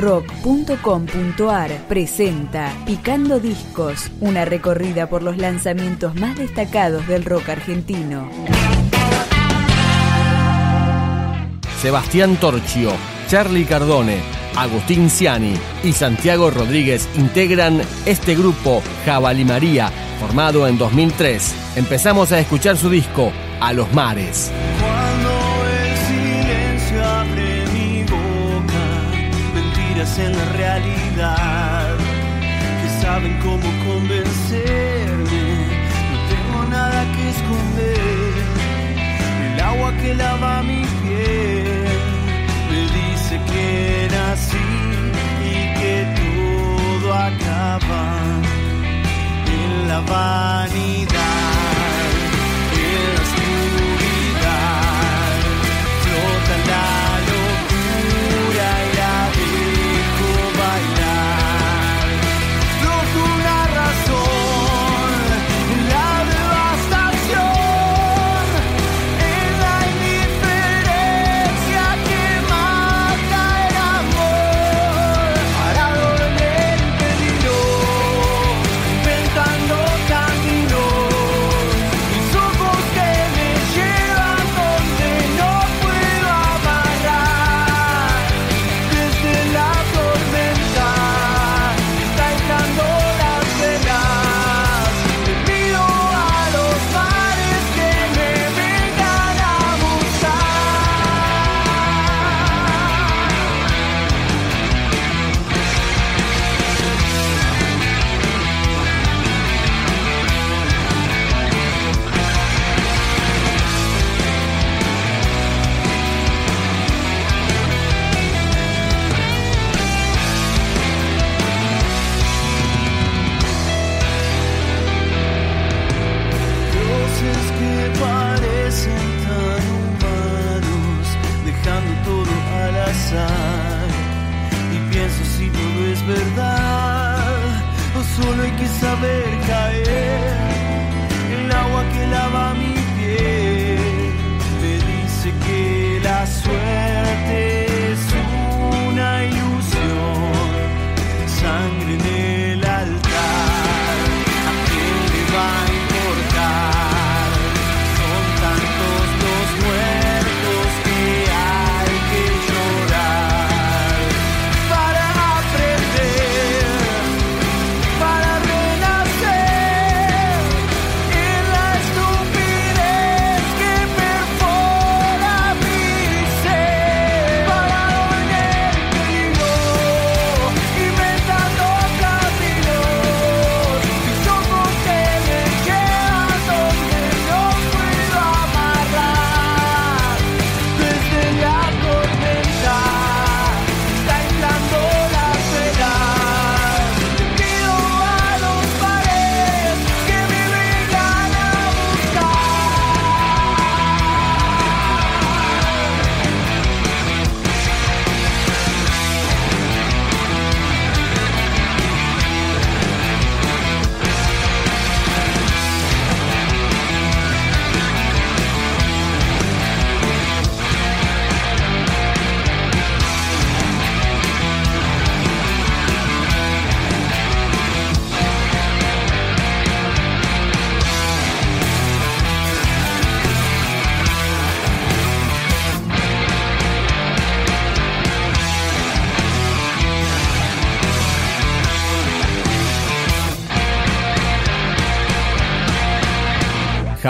rock.com.ar presenta Picando Discos, una recorrida por los lanzamientos más destacados del rock argentino. Sebastián Torchio, Charlie Cardone, Agustín Ciani y Santiago Rodríguez integran este grupo Jabalí María, formado en 2003. Empezamos a escuchar su disco, A los Mares. En la realidad, que saben cómo convencerme. No tengo nada que esconder. El agua que lava mi piel me dice que nací y que todo acaba en la vanidad. hay que saber caer. El agua que lava mi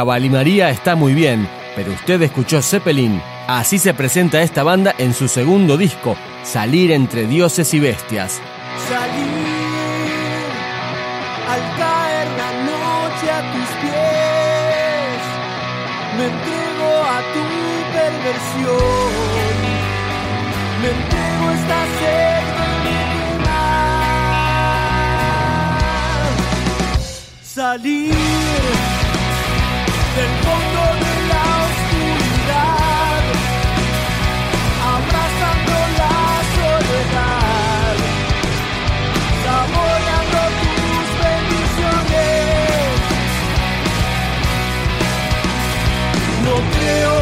Jabalí María está muy bien, pero usted escuchó Zeppelin. Así se presenta esta banda en su segundo disco, Salir entre dioses y bestias. Salir al caer la noche a tus pies, me entrego a tu perversión, me entrego esta sed de mi Salir No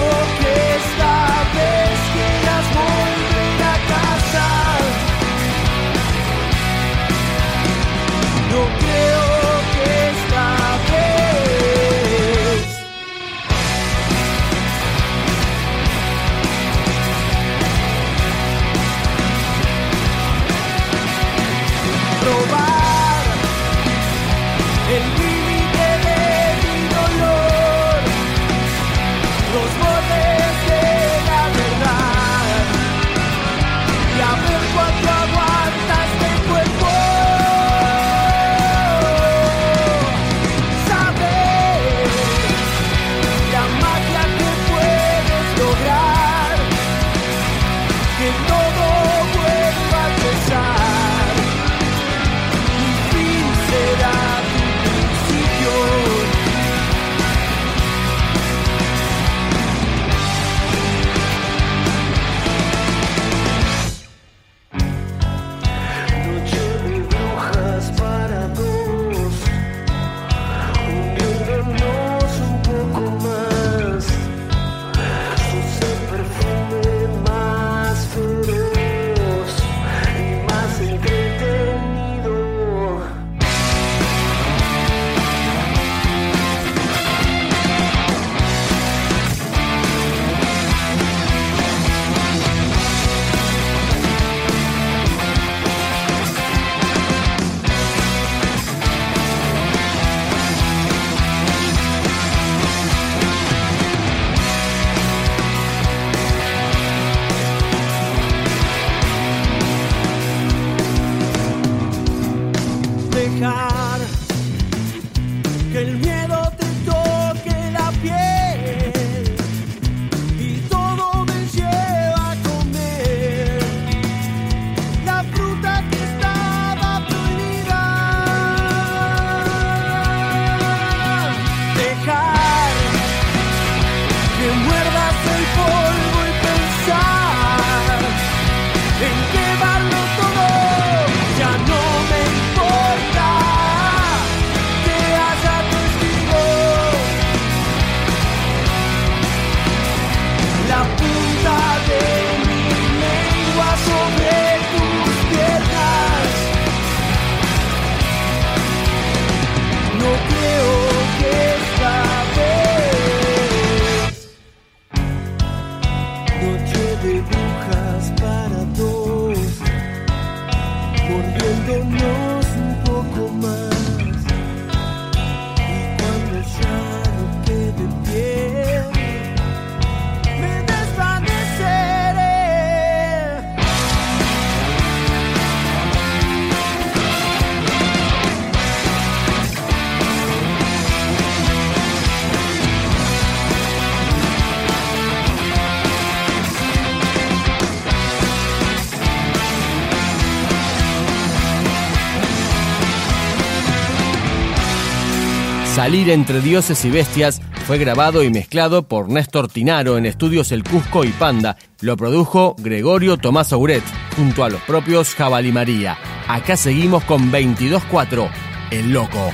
burbujas para dos, volviéndonos un poco más. Salir entre dioses y bestias fue grabado y mezclado por Néstor Tinaro en estudios El Cusco y Panda. Lo produjo Gregorio Tomás Auret junto a los propios Jabalí María. Acá seguimos con 22.4, El Loco.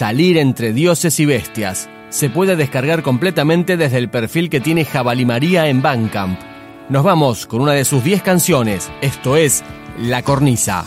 Salir entre dioses y bestias. Se puede descargar completamente desde el perfil que tiene Jabalí María en Bandcamp. Nos vamos con una de sus 10 canciones, esto es La Cornisa.